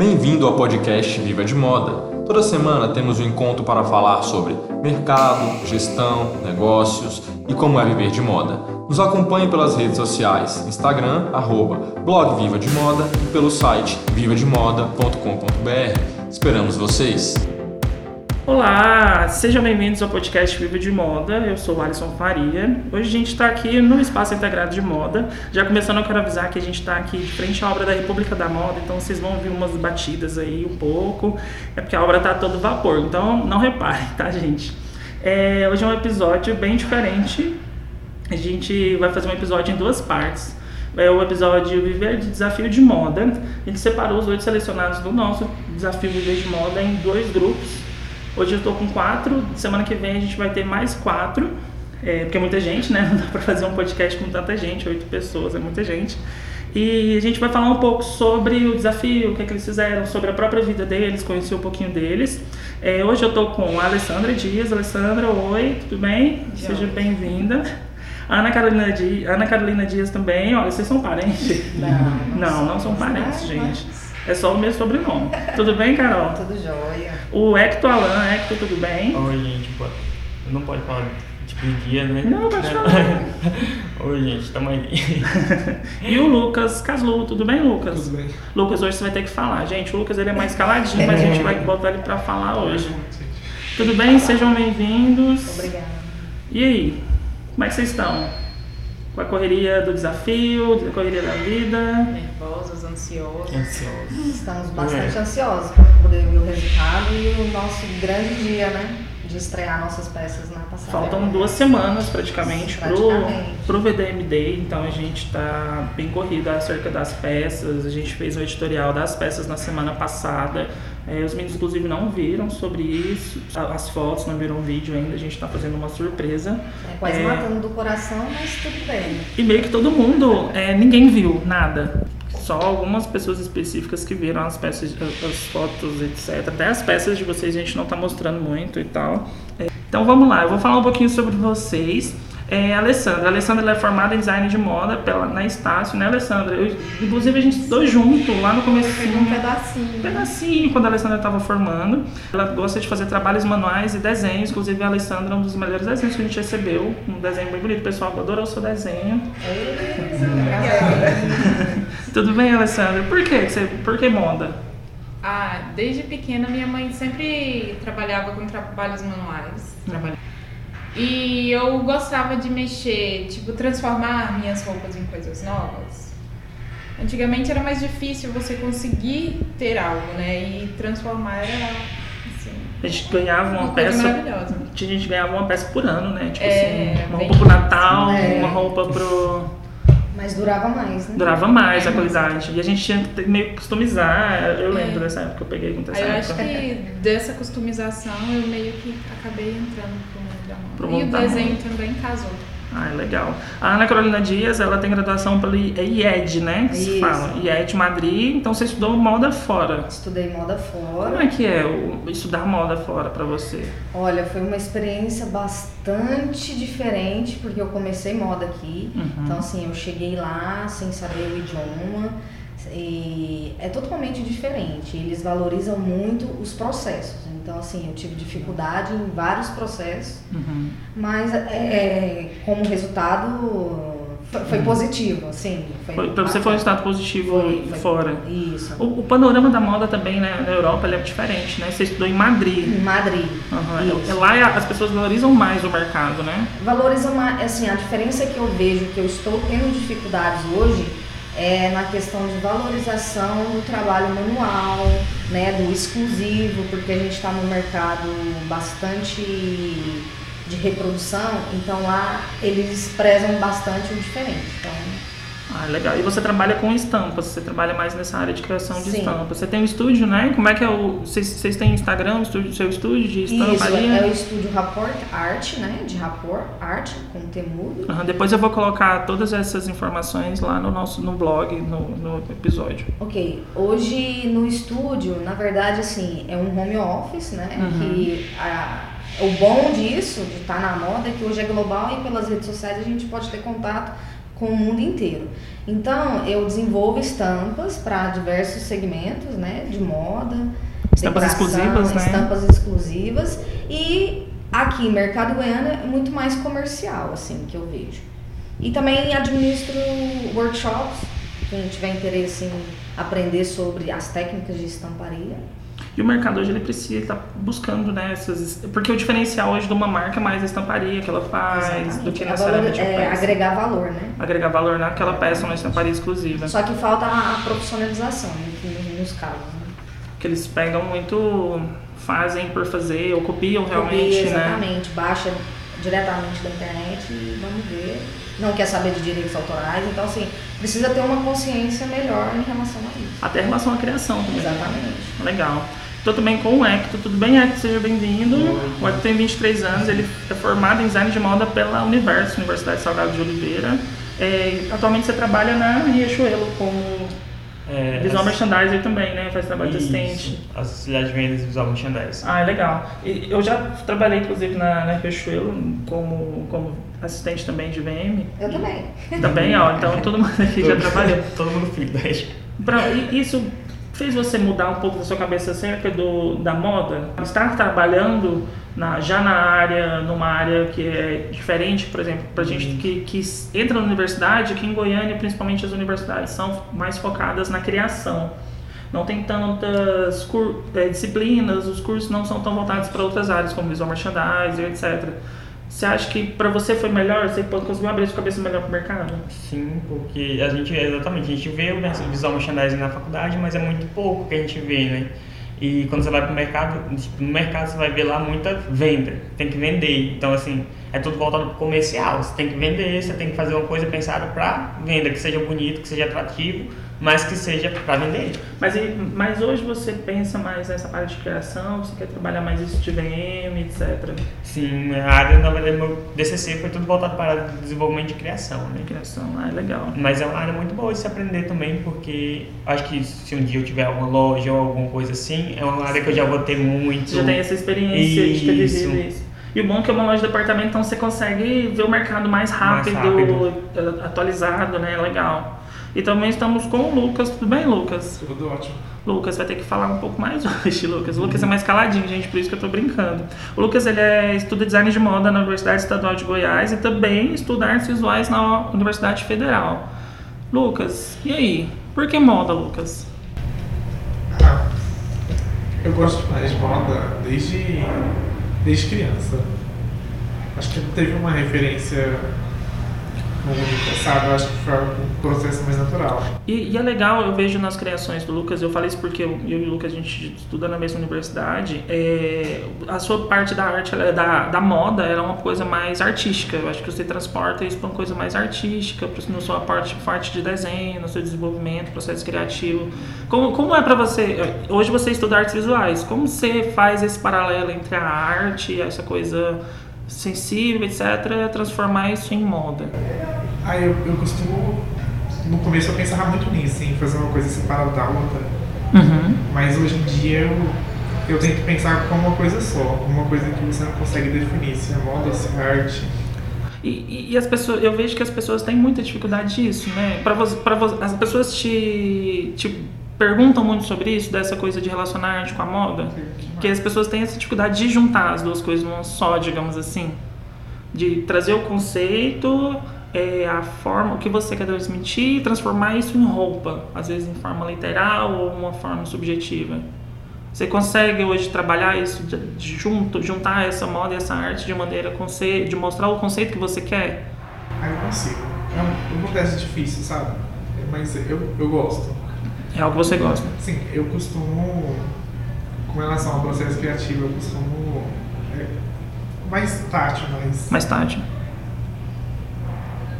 Bem-vindo ao podcast Viva de Moda. Toda semana temos um encontro para falar sobre mercado, gestão, negócios e como é viver de moda. Nos acompanhe pelas redes sociais, Instagram, arroba, blog Viva de Moda e pelo site vivademoda.com.br. Esperamos vocês! Olá, sejam bem-vindos ao podcast Viva de Moda. Eu sou o Alisson Faria. Hoje a gente está aqui no Espaço Integrado de Moda. Já começando, eu quero avisar que a gente está aqui de frente à obra da República da Moda, então vocês vão ouvir umas batidas aí um pouco. É porque a obra está todo vapor, então não reparem, tá, gente? É, hoje é um episódio bem diferente. A gente vai fazer um episódio em duas partes é o episódio Viver de Desafio de Moda. A gente separou os oito selecionados do nosso Desafio Viver de Moda em dois grupos. Hoje eu estou com quatro, semana que vem a gente vai ter mais quatro, é, porque é muita gente, né? Não dá para fazer um podcast com tanta gente, oito pessoas, é muita gente. E a gente vai falar um pouco sobre o desafio, o que, é que eles fizeram, sobre a própria vida deles, conhecer um pouquinho deles. É, hoje eu estou com a Alessandra Dias. Alessandra, oi, tudo bem? Seja bem-vinda. Ana Carolina, Dias, Ana Carolina Dias também. Olha, vocês são parentes? Não, não, não são parentes, gente. É só o meu sobrenome. Tudo bem, Carol? Tudo jóia. O Hector Alan, Hector, tudo bem? Oi, gente. Não pode falar tipo de dia, né? Não, pode falar. Oi, gente, tamo aí. e o Lucas Caslu, tudo bem, Lucas? Tudo bem. Lucas, hoje você vai ter que falar. Gente, o Lucas ele é mais caladinho, mas a gente vai botar ele pra falar hoje. Tudo bem? Sejam bem-vindos. Obrigada. E aí? Como é que vocês estão? Com a correria do desafio, a correria da vida? Nervosos, ansiosos. Ansiosos. Estamos bastante é. ansiosos para poder ver o resultado e o nosso grande dia, né? De estrear nossas peças na passada. Faltam duas semanas praticamente, praticamente. Pro, pro VDMD, então a gente está bem corrido acerca das peças. A gente fez o um editorial das peças na semana passada. É, os meninos, inclusive, não viram sobre isso, as fotos, não viram o vídeo ainda, a gente está fazendo uma surpresa. É quase é, matando do coração, mas tudo bem. E meio que todo mundo, é, ninguém viu nada. Só algumas pessoas específicas que viram as peças, as fotos, etc. Até as peças de vocês a gente não está mostrando muito e tal. É, então vamos lá, eu vou falar um pouquinho sobre vocês é, a Alessandra. A Alessandra é formada em design de moda pela, na Estácio, né, Alessandra? Eu, inclusive a gente estudou junto lá no começo. Um pedacinho. Um pedacinho, quando a Alessandra estava formando. Ela gosta de fazer trabalhos manuais e desenhos. Inclusive a Alessandra é um dos melhores desenhos que a gente recebeu. Um desenho bem bonito. O pessoal adorou o seu desenho. Tudo bem, Alessandra? Por que você, por que moda? Ah, desde pequena minha mãe sempre trabalhava com trabalhos manuais. Trabalhava e eu gostava de mexer, tipo, transformar minhas roupas em coisas novas. Antigamente era mais difícil você conseguir ter algo, né? E transformar era assim. A gente ganhava uma, uma peça. Maravilhosa. A gente ganhava uma peça por ano, né? Tipo é, assim, uma roupa pro Natal, é. uma roupa pro. Mas durava mais, né? Durava mais a qualidade. E a gente tinha que meio que customizar. Eu lembro é. dessa época que eu peguei com essa Eu época. acho que dessa customização eu meio que acabei entrando pro E o desenho também casou. Ah, legal. A Ana Carolina Dias, ela tem graduação pelo IED, né? Que se fala. IED Madrid. Então você estudou moda fora. Estudei moda fora. Como é que é o, estudar moda fora para você? Olha, foi uma experiência bastante diferente, porque eu comecei moda aqui. Uhum. Então, assim, eu cheguei lá sem saber o idioma. E é totalmente diferente. Eles valorizam muito os processos. Então, assim, eu tive dificuldade em vários processos, uhum. mas é, como resultado foi, uhum. positivo, assim. Foi para você foi um resultado positivo foi, foi, fora. Isso. O, o, panorama da moda também, né, na Europa, é diferente, né? Você estudou em Madrid. Em Madrid. Uhum. Lá as pessoas valorizam mais o mercado, né? Valorizam mais, assim, a diferença que eu vejo, que eu estou tendo dificuldades hoje, é na questão de valorização do trabalho manual, né, do exclusivo, porque a gente está no mercado bastante de reprodução, então lá eles prezam bastante o diferente. Então, ah, legal. E você trabalha com estampas, você trabalha mais nessa área de criação de Sim. estampas. Você tem um estúdio, né? Como é que é o. Vocês, vocês têm Instagram, o estúdio, seu estúdio de estampa Isso, ali? é o estúdio Rapport Art, né? De Rapport Art, com temudo. Uhum, depois eu vou colocar todas essas informações lá no nosso no blog, no, no episódio. Ok. Hoje no estúdio, na verdade, assim, é um home office, né? Uhum. Que a, o bom disso, de estar na moda, é que hoje é global e pelas redes sociais a gente pode ter contato com o mundo inteiro. Então, eu desenvolvo estampas para diversos segmentos, né, de moda, Estampas exclusivas, né? Estampas exclusivas e aqui Mercado Goiano é muito mais comercial, assim, que eu vejo. E também administro workshops, quem tiver interesse em aprender sobre as técnicas de estamparia. E o mercado hoje ele precisa estar buscando né, essas. Porque o diferencial hoje de uma marca é mais a estamparia que ela faz Exatamente. do que É necessariamente valor- é, peça. agregar valor, né? Agregar valor naquela peça, uma estamparia exclusiva. Só que falta a profissionalização né, nos, casos. Né? Que eles pegam muito, fazem por fazer, ou copiam realmente, Copia, né? exatamente, baixa diretamente da internet e vamos ver. Não quer saber de direitos autorais, então assim, precisa ter uma consciência melhor em relação a isso. Até em relação à criação também. Exatamente. Legal. Estou também com o Hector. Tudo bem, Hector? Seja bem-vindo. O Hector tem 23 anos, ele é formado em design de moda pela Universo, Universidade Salgado de Oliveira. É, atualmente você trabalha na Riachuelo como É, visual as- merchandiser também, né? Faz trabalho de Isso, assistente. Associação de vendas visual merchandise. Ah, é legal. E eu já trabalhei, inclusive, na, na Riachuelo como, como assistente também de VM. Eu também. Também, ó. Então todo mundo aqui já trabalhou. Todo mundo filho da gente. Pra- e isso fez você mudar um pouco da sua cabeça acerca do, da moda? Estar trabalhando na, já na área, numa área que é diferente, por exemplo, pra gente que, que entra na universidade, aqui em Goiânia, principalmente as universidades são mais focadas na criação. Não tem tantas eh, disciplinas, os cursos não são tão voltados para outras áreas, como visual merchandising, etc. Você acha que para você foi melhor? Você conseguiu abrir sua cabeça melhor para o mercado? Sim, porque a gente, exatamente, a gente vê o visual merchandising na faculdade, mas é muito pouco que a gente vê, né? E quando você vai pro mercado, tipo, no mercado você vai ver lá muita venda, tem que vender. Então, assim, é tudo voltado pro comercial. Você tem que vender, você tem que fazer uma coisa pensada para venda, que seja bonito, que seja atrativo, mas que seja para vender. Mas, mas hoje você pensa mais nessa parte de criação, você quer trabalhar mais isso de VM, etc. Sim, a área, verdade, meu DCC foi tudo voltado para desenvolvimento de criação, né? Criação, ah, é legal. Mas é uma área muito boa de se aprender também, porque acho que se um dia eu tiver alguma loja ou alguma coisa assim, é uma área que eu já vou ter muito. Você já tem essa experiência de ter Isso. vivido isso. E o bom é que é uma loja de departamento, então você consegue ver o mercado mais rápido, rápido. eh, atualizado, né? Legal. E também estamos com o Lucas. Tudo bem, Lucas? Tudo ótimo. Lucas vai ter que falar um pouco mais hoje, Lucas. O Lucas é mais caladinho, gente, por isso que eu tô brincando. O Lucas, ele é, estuda design de moda na Universidade Estadual de Goiás e também estuda artes visuais na Universidade Federal. Lucas, e aí? Por que moda, Lucas? Ah, eu gosto demais de moda desde, desde criança. Acho que não teve uma referência sabe? Eu acho que foi um processo mais natural. E, e é legal, eu vejo nas criações do Lucas, eu falei isso porque eu, eu e o Lucas a gente estuda na mesma universidade, é, a sua parte da arte, é da, da moda, ela é uma coisa mais artística. Eu acho que você transporta isso para uma coisa mais artística, na sua parte, parte de desenho, no seu desenvolvimento, processo criativo. Como, como é para você? Hoje você estuda artes visuais, como você faz esse paralelo entre a arte, essa coisa sensível, etc., transformar isso em moda? Aí eu, eu costumo. No começo eu pensava muito nisso, em fazer uma coisa separada da outra. Uhum. Mas hoje em dia eu, eu tento pensar como uma coisa só, uma coisa que você não consegue definir se é moda, se é arte. E, e- as pessoas, eu vejo que as pessoas têm muita dificuldade disso, né? Para você, para você, as pessoas te, te perguntam muito sobre isso, dessa coisa de relacionar arte com a moda, que as pessoas têm essa dificuldade de juntar as duas coisas numa só, digamos assim, de trazer o conceito, é, a forma, o que você quer transmitir, e transformar isso em roupa, às vezes em forma literal ou uma forma subjetiva. Você consegue hoje trabalhar isso de, de junto, juntar essa moda e essa arte de maneira de mostrar o conceito que você quer? Aí eu consigo. É um, um processo difícil, sabe? Mas eu, eu gosto. É algo que você gosta. Sim, eu costumo, com relação ao processo criativo, eu costumo. É, mais tátil, mais. Mais tarde.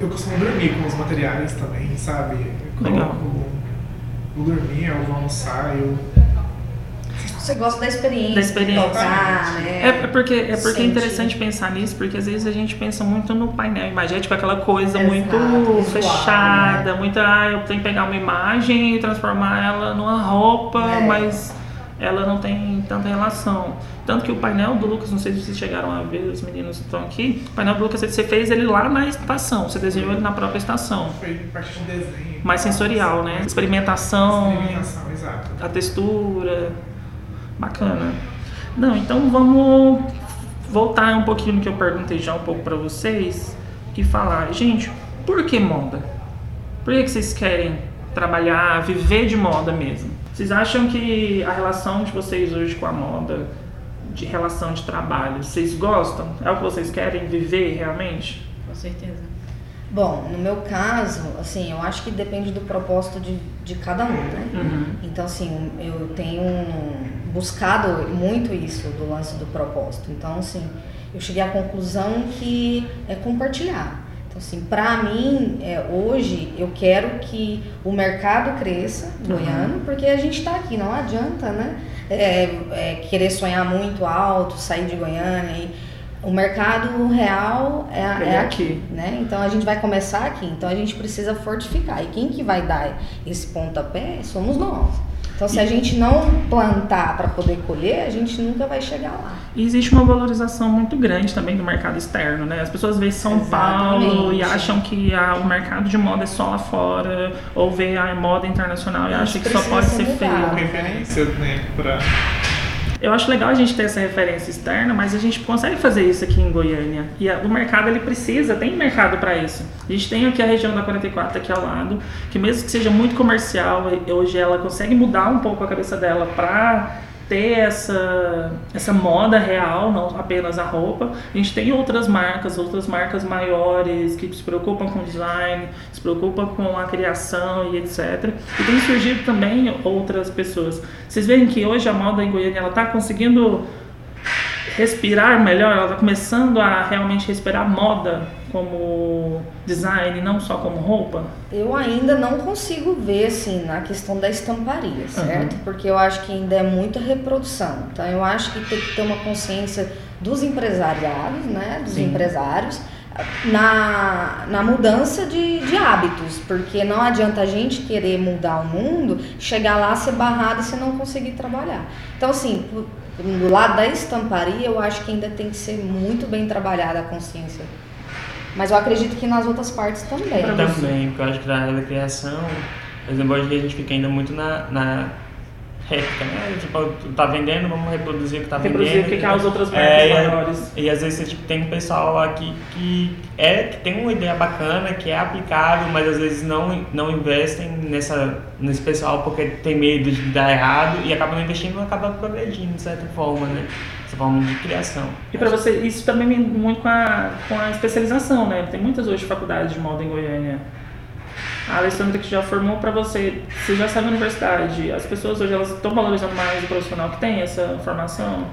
Eu costumo dormir com os materiais também, sabe? Eu Legal. coloco- Vou dormir, eu vou almoçar, eu. Você gosta da experiência, Da experiência. de tocar, né? É, é porque, é porque é interessante pensar nisso, porque às vezes a gente pensa muito no painel imagético, aquela coisa Exato, muito visual, fechada, muito, ah, eu tenho que pegar uma imagem e transformar ela numa roupa, É. mas ela não tem tanta relação. Tanto que o painel do Lucas, não sei se vocês chegaram a ver, os meninos estão aqui, o painel do Lucas você fez ele lá na estação, você desenhou ele na própria estação. Foi parte de desenho. Mais sensorial, né? Experimentação, Experimentação, exato. a textura. Bacana. Não, então vamos voltar um pouquinho no que eu perguntei já um pouco para vocês e falar, gente, por que moda? Por que, que vocês querem trabalhar, viver de moda mesmo? Vocês acham que a relação de vocês hoje com a moda, de relação de trabalho, vocês gostam? É o que vocês querem viver realmente? Com certeza. Bom, no meu caso, assim, eu acho que depende do propósito de, de cada um, né? Uhum. Então, assim, eu tenho buscado muito isso do lance do propósito. Então, assim, eu cheguei à conclusão que é compartilhar. Então, assim, pra mim, é, hoje, eu quero que o mercado cresça, goiano, porque a gente tá aqui, não adianta, né? É, é, querer sonhar muito alto, sair de Goiânia e o mercado real é, é é aqui, aqui. né? Então a gente vai começar aqui. Então a gente precisa fortificar. E quem que vai dar esse pontapé somos nós. Então se a gente não plantar para poder colher, a gente nunca vai chegar lá. E existe uma valorização muito grande também do mercado externo, né? As pessoas veem São Paulo e Exatamente. acham que a- o mercado de moda é só lá fora, ou vê a moda internacional e acham que só pode ser mudado. Referência, né, pra... Eu acho legal a gente ter essa referência externa, mas a gente consegue fazer isso aqui em Goiânia. E a- o mercado ele precisa, tem mercado para isso. A gente tem aqui a região da 44 aqui ao lado, que mesmo que seja muito comercial, hoje ela consegue mudar um pouco a cabeça dela para ter essa, essa moda real, não apenas a roupa. A gente tem outras marcas, outras marcas maiores que se preocupam com design, se preocupam com a criação e etc. E tem surgido também outras pessoas. Vocês veem que hoje a moda em Goiânia ela está conseguindo respirar melhor, ela está começando a realmente respirar moda como design, não só como roupa. Eu ainda não consigo ver assim na questão da estamparia, certo? Porque eu acho que ainda é muita reprodução. Então eu acho que tem que ter uma consciência dos empresariados, né? Dos Sim. empresários na, na mudança de, de hábitos, porque não adianta a gente querer mudar o mundo, chegar lá, ser barrado e você não conseguir trabalhar. Então, assim, do- do lado da estamparia, eu acho que ainda tem que ser muito bem trabalhada a consciência. Mas eu acredito que nas outras partes também. Também, porque eu acho que na área da criação, por exemplo, hoje a gente fica ainda muito na, na réplica, né? Tipo, tá vendendo, vamos reproduzir o que tá Reproduzir vendendo. o que que as outras marcas É, e- maiores. E às vezes você, tipo, tem um pessoal aqui que, é, que tem uma ideia bacana, que é aplicável, mas às vezes não, não investem nessa, nesse pessoal porque tem medo de dar errado e acaba não investindo e acaba progredindo de certa forma, né? Essa forma de criação. E para você, isso também vem muito com a, com a especialização, né? Tem muitas hoje faculdades de moda em Goiânia. A Alessandra que já formou para você, você já sabe na universidade, as pessoas hoje elas estão valorizando mais o profissional que tem essa formação?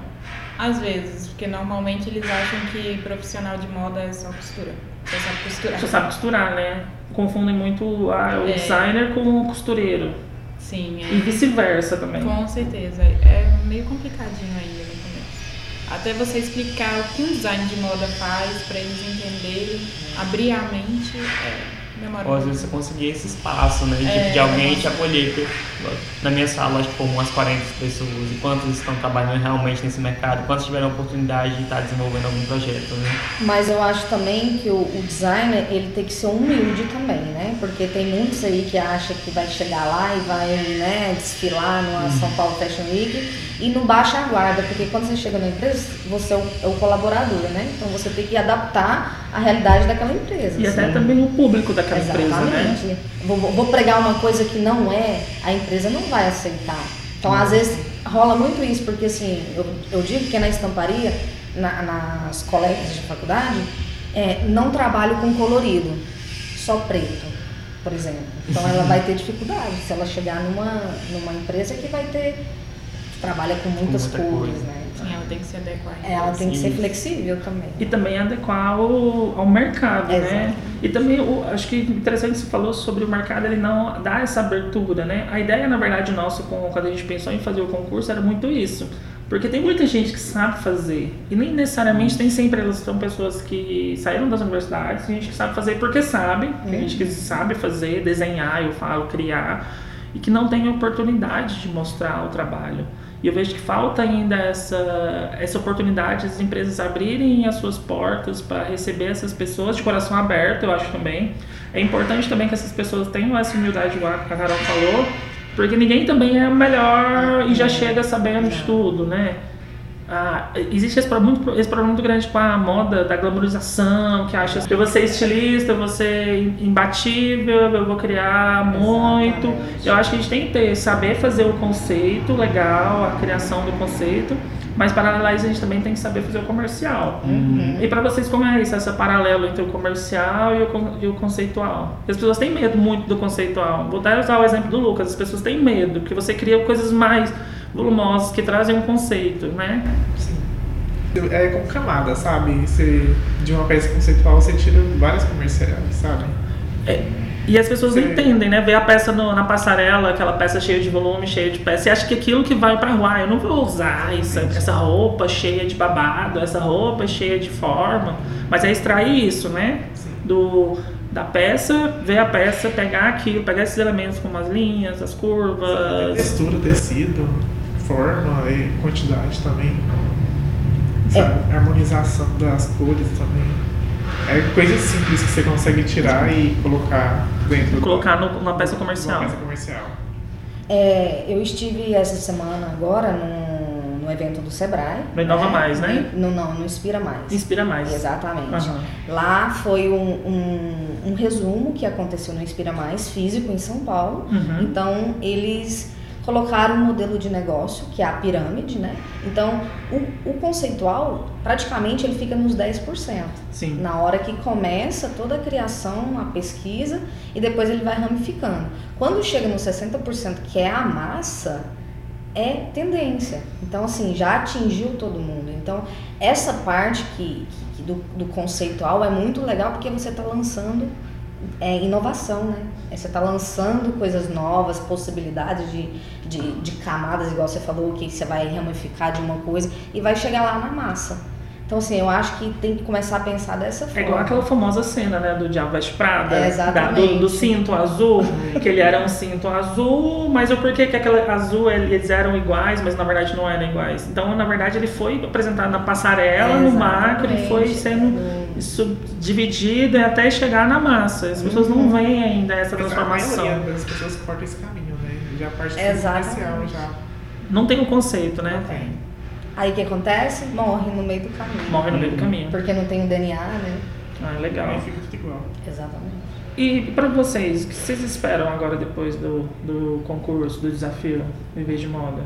Às vezes, porque normalmente eles acham que profissional de moda é só costura. Só sabe costurar. Você sabe costurar, né? Confundem muito ah, o É. designer com o costureiro. Sim, E é. vice-versa também. Com certeza. É meio complicadinho ainda no começo. Até você explicar o que um design de moda faz pra eles entenderem, abrir a mente, é, demora Ou às vezes você conseguir esse espaço, né? É. de alguém te acolher. Porque na minha sala, acho que como umas 40 pessoas. E quantas estão trabalhando realmente nesse mercado? Quantas tiveram a oportunidade de estar desenvolvendo algum projeto, né? Mas eu acho também que o, o designer ele tem que ser humilde também, né? Porque tem muitos aí que acham que vai chegar lá e vai né, desfilar numa São Paulo Fashion Week e não baixa a guarda, porque quando você chega na empresa, você é o, é o colaborador, né? Então você tem que adaptar a realidade daquela empresa. E assim. até também o público daquela empresa, né? Exatamente. Vou, vou- pregar uma coisa que não é, a empresa não vai aceitar. Então, às vezes, rola muito isso, porque assim, eu, eu digo que na estamparia, na- nas colegas de faculdade, é, não trabalho com colorido, só preto, por exemplo. Então, ela vai ter dificuldade se ela chegar numa, numa empresa que vai ter, que trabalha com muitas muita cores, coisa. né? Sim, ela tem que se adequar. Ela tem que ser flexível também. E também adequar ao, ao mercado, né? Exato. E também, o- acho que interessante que você falou sobre o mercado, ele não dá essa abertura, né? A ideia, na verdade, nossa, com, quando a gente pensou em fazer o concurso, era muito isso. Porque tem muita gente que sabe fazer. E nem necessariamente tem sempre elas são pessoas que saíram das universidades, tem gente que sabe fazer porque sabe, tem gente que sabe fazer, desenhar, eu falo, criar, e que não tem oportunidade de mostrar o trabalho. E eu vejo que falta ainda essa, essa oportunidade das empresas abrirem as suas portas para receber essas pessoas de coração aberto, eu acho também. É importante também que essas pessoas tenham essa humildade, igual a Carol falou, porque ninguém também é melhor e já chega sabendo de tudo, né? Ah, existe esse problema, muito, esse problema muito grande com a moda da glamorização, que acha que eu vou ser estilista, eu vou ser imbatível, eu vou criar muito. Exatamente. Eu acho que a gente tem que ter, saber fazer o conceito legal, a criação do conceito, mas paralelo a isso a gente também tem que saber fazer o comercial. Uhum. E para vocês, como é isso, essa paralelo entre o comercial e o, e o conceitual? As pessoas têm medo muito do conceitual. Vou até usar o exemplo do Lucas, as pessoas têm medo, porque você cria coisas mais volumosos que trazem um conceito, né? Sim. É com camada, sabe? Você, de uma peça conceitual você tira várias comerciais, sabe? É. E as pessoas você... não entendem, né? Ver a peça no, na passarela, aquela peça cheia de volume, cheia de peça, e acha que aquilo que vai pra rua, ah, eu não vou usar essa, essa roupa cheia de babado, essa roupa cheia de forma. Mas é extrair isso, né? Sim. Do, da peça, ver a peça, pegar aquilo, pegar esses elementos como as linhas, as curvas. Textura, tecido forma e quantidade também. Sabe? É. Harmonização das cores também. É coisas simples que você consegue tirar e colocar dentro. Colocar no, numa peça comercial. Numa peça comercial. É, eu estive essa semana agora no, no evento do Sebrae. No Inova né? Mais, né? No, não, no Inspira Mais. Inspira Mais. Exatamente. Uhum. Lá foi um, um, um, resumo que aconteceu no Inspira Mais, físico, em São Paulo. Uhum. Então, eles colocar um modelo de negócio, que é a pirâmide, né? Então, o, o conceitual, praticamente, ele fica nos 10%. Sim. Na hora que começa toda a criação, a pesquisa, e depois ele vai ramificando. Quando chega no 60%, que é a massa, é tendência. Então, assim, já atingiu todo mundo. Então, essa parte que, que do, do conceitual é muito legal, porque você está lançando é, inovação, né? É, você está lançando coisas novas, possibilidades de, de, de, camadas, igual você falou, que você vai ramificar de uma coisa e vai chegar lá na massa. Então, assim, eu acho que tem que começar a pensar dessa forma. É igual aquela famosa cena, né, do Diabo Veste Prada, é, da, do, do, cinto azul, que ele era um cinto azul, mas o porquê que aquele azul eles eram iguais, mas na verdade não eram iguais. Então, na verdade, ele foi apresentado na passarela, é, no macro, e foi sendo isso dividido até chegar na massa. As pessoas não uhum. veem ainda essa transformação. A maioria das pessoas cortam esse caminho, né? Já parte comercial já. Não tem o um conceito, né? Não tem. Aí o que acontece? Morre no meio do caminho. Morre no meio do caminho. Porque não tem o DNA, né? Ah, legal. Aí fica tudo igual. Exatamente. E para vocês, o que vocês esperam agora depois do, do concurso, do desafio Viver de Moda?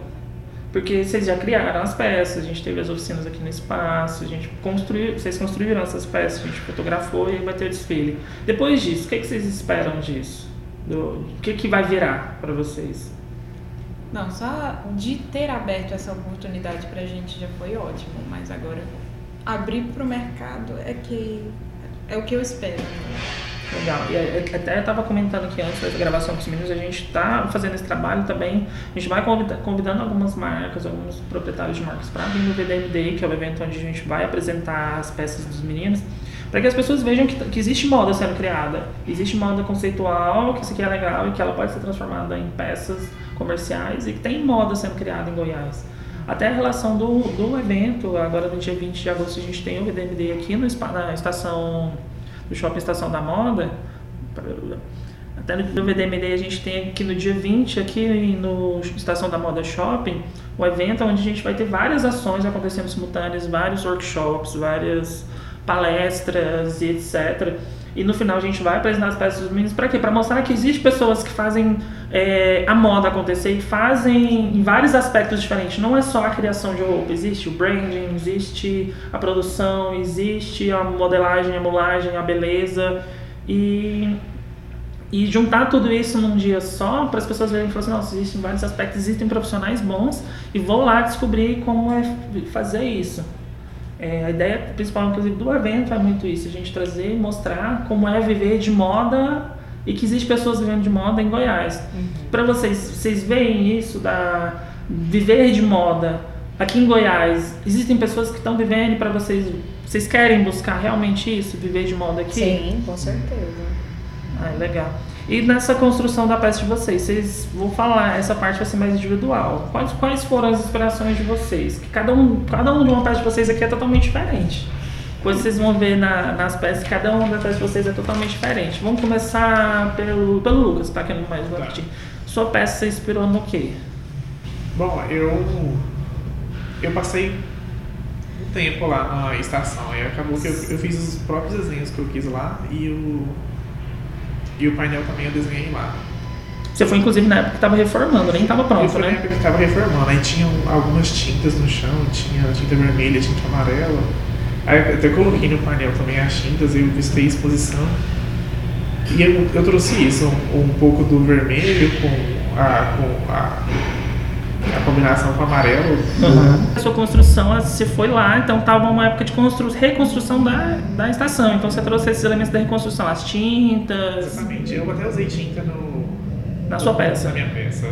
Porque vocês já criaram as peças, a gente teve as oficinas aqui no espaço, a gente construiu, vocês construíram essas peças, a gente fotografou e vai ter o desfile. Depois disso, o que, é que vocês esperam disso? Do, o que, que vai virar para vocês? Não, só de ter aberto essa oportunidade pra gente já foi ótimo, mas agora abrir pro mercado é que é o que eu espero. Legal. E até eu estava comentando aqui antes da gravação com os meninos, a gente está fazendo esse trabalho também. A gente vai convidando algumas marcas, alguns proprietários de marcas para vir no VDMD, que é o evento onde a gente vai apresentar as peças dos meninos, para que as pessoas vejam que, que existe moda sendo criada. Existe moda conceitual, que isso aqui é legal e que ela pode ser transformada em peças comerciais e que tem moda sendo criada em Goiás. Até a relação do, do evento, agora no dia 20 de agosto a gente tem o VDMD aqui no, na estação do Shopping Estação da Moda. Até no VDMD a gente tem aqui no dia 20, aqui no Estação da Moda Shopping, o um evento onde a gente vai ter várias ações acontecendo simultâneas, vários workshops, várias palestras e etc. E no final a gente vai apresentar as peças dos meninos para quê? Para mostrar que existe pessoas que fazem é, a moda acontecer e fazem em vários aspectos diferentes. Não é só a criação de roupa, existe o branding, existe a produção, existe a modelagem, a mulagem, a beleza. E, e juntar tudo isso num dia só para as pessoas verem e falar assim, nossa, existem vários aspectos, existem profissionais bons e vou lá descobrir como é fazer isso. É, a ideia principal, inclusive, do evento é muito isso: a gente trazer e mostrar como é viver de moda e que existe pessoas vivendo de moda em Goiás. Uhum. Para vocês, vocês veem isso da viver de moda aqui em Goiás? Existem pessoas que estão vivendo para vocês, vocês querem buscar realmente isso, viver de moda aqui? Sim, com certeza. Ah, legal. E nessa construção da peça de vocês, vocês vou falar, essa parte vai ser mais individual. Quais, quais foram as inspirações de vocês? Que cada um, cada um de uma peça de vocês aqui é totalmente diferente. Depois vocês vão ver na, nas peças, cada uma das peças de vocês é totalmente diferente. Vamos começar pelo, pelo Lucas, tá aqui no mais tá. Sua peça se inspirou no quê? Bom, eu eu passei um tempo lá na estação e acabou que eu, eu fiz os próprios desenhos que eu quis lá e o e o painel também eu desenhei lá. Você foi inclusive na época que estava reformando, nem estava pronto, eu né? Na época que estava reformando, aí tinham algumas tintas no chão, tinha tinta vermelha, tinta amarela. Aí eu até coloquei no painel também as tintas, eu visitei a exposição. E eu, eu trouxe isso, um, um pouco do vermelho com a, com a a combinação com amarelo. Uhum. A sua construção, você foi lá, então estava uma época de constru... reconstrução da, da estação. Então você trouxe esses elementos da reconstrução, as tintas. Exatamente. Eu até usei tinta no. Na sua peça. Na minha peça.